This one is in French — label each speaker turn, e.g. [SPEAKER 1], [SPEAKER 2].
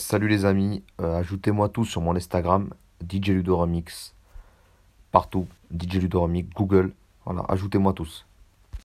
[SPEAKER 1] Salut les amis, euh, ajoutez-moi tous sur mon Instagram, DJ Ludoramix, Partout, DJ Ludoramix, Google. Voilà, ajoutez-moi tous.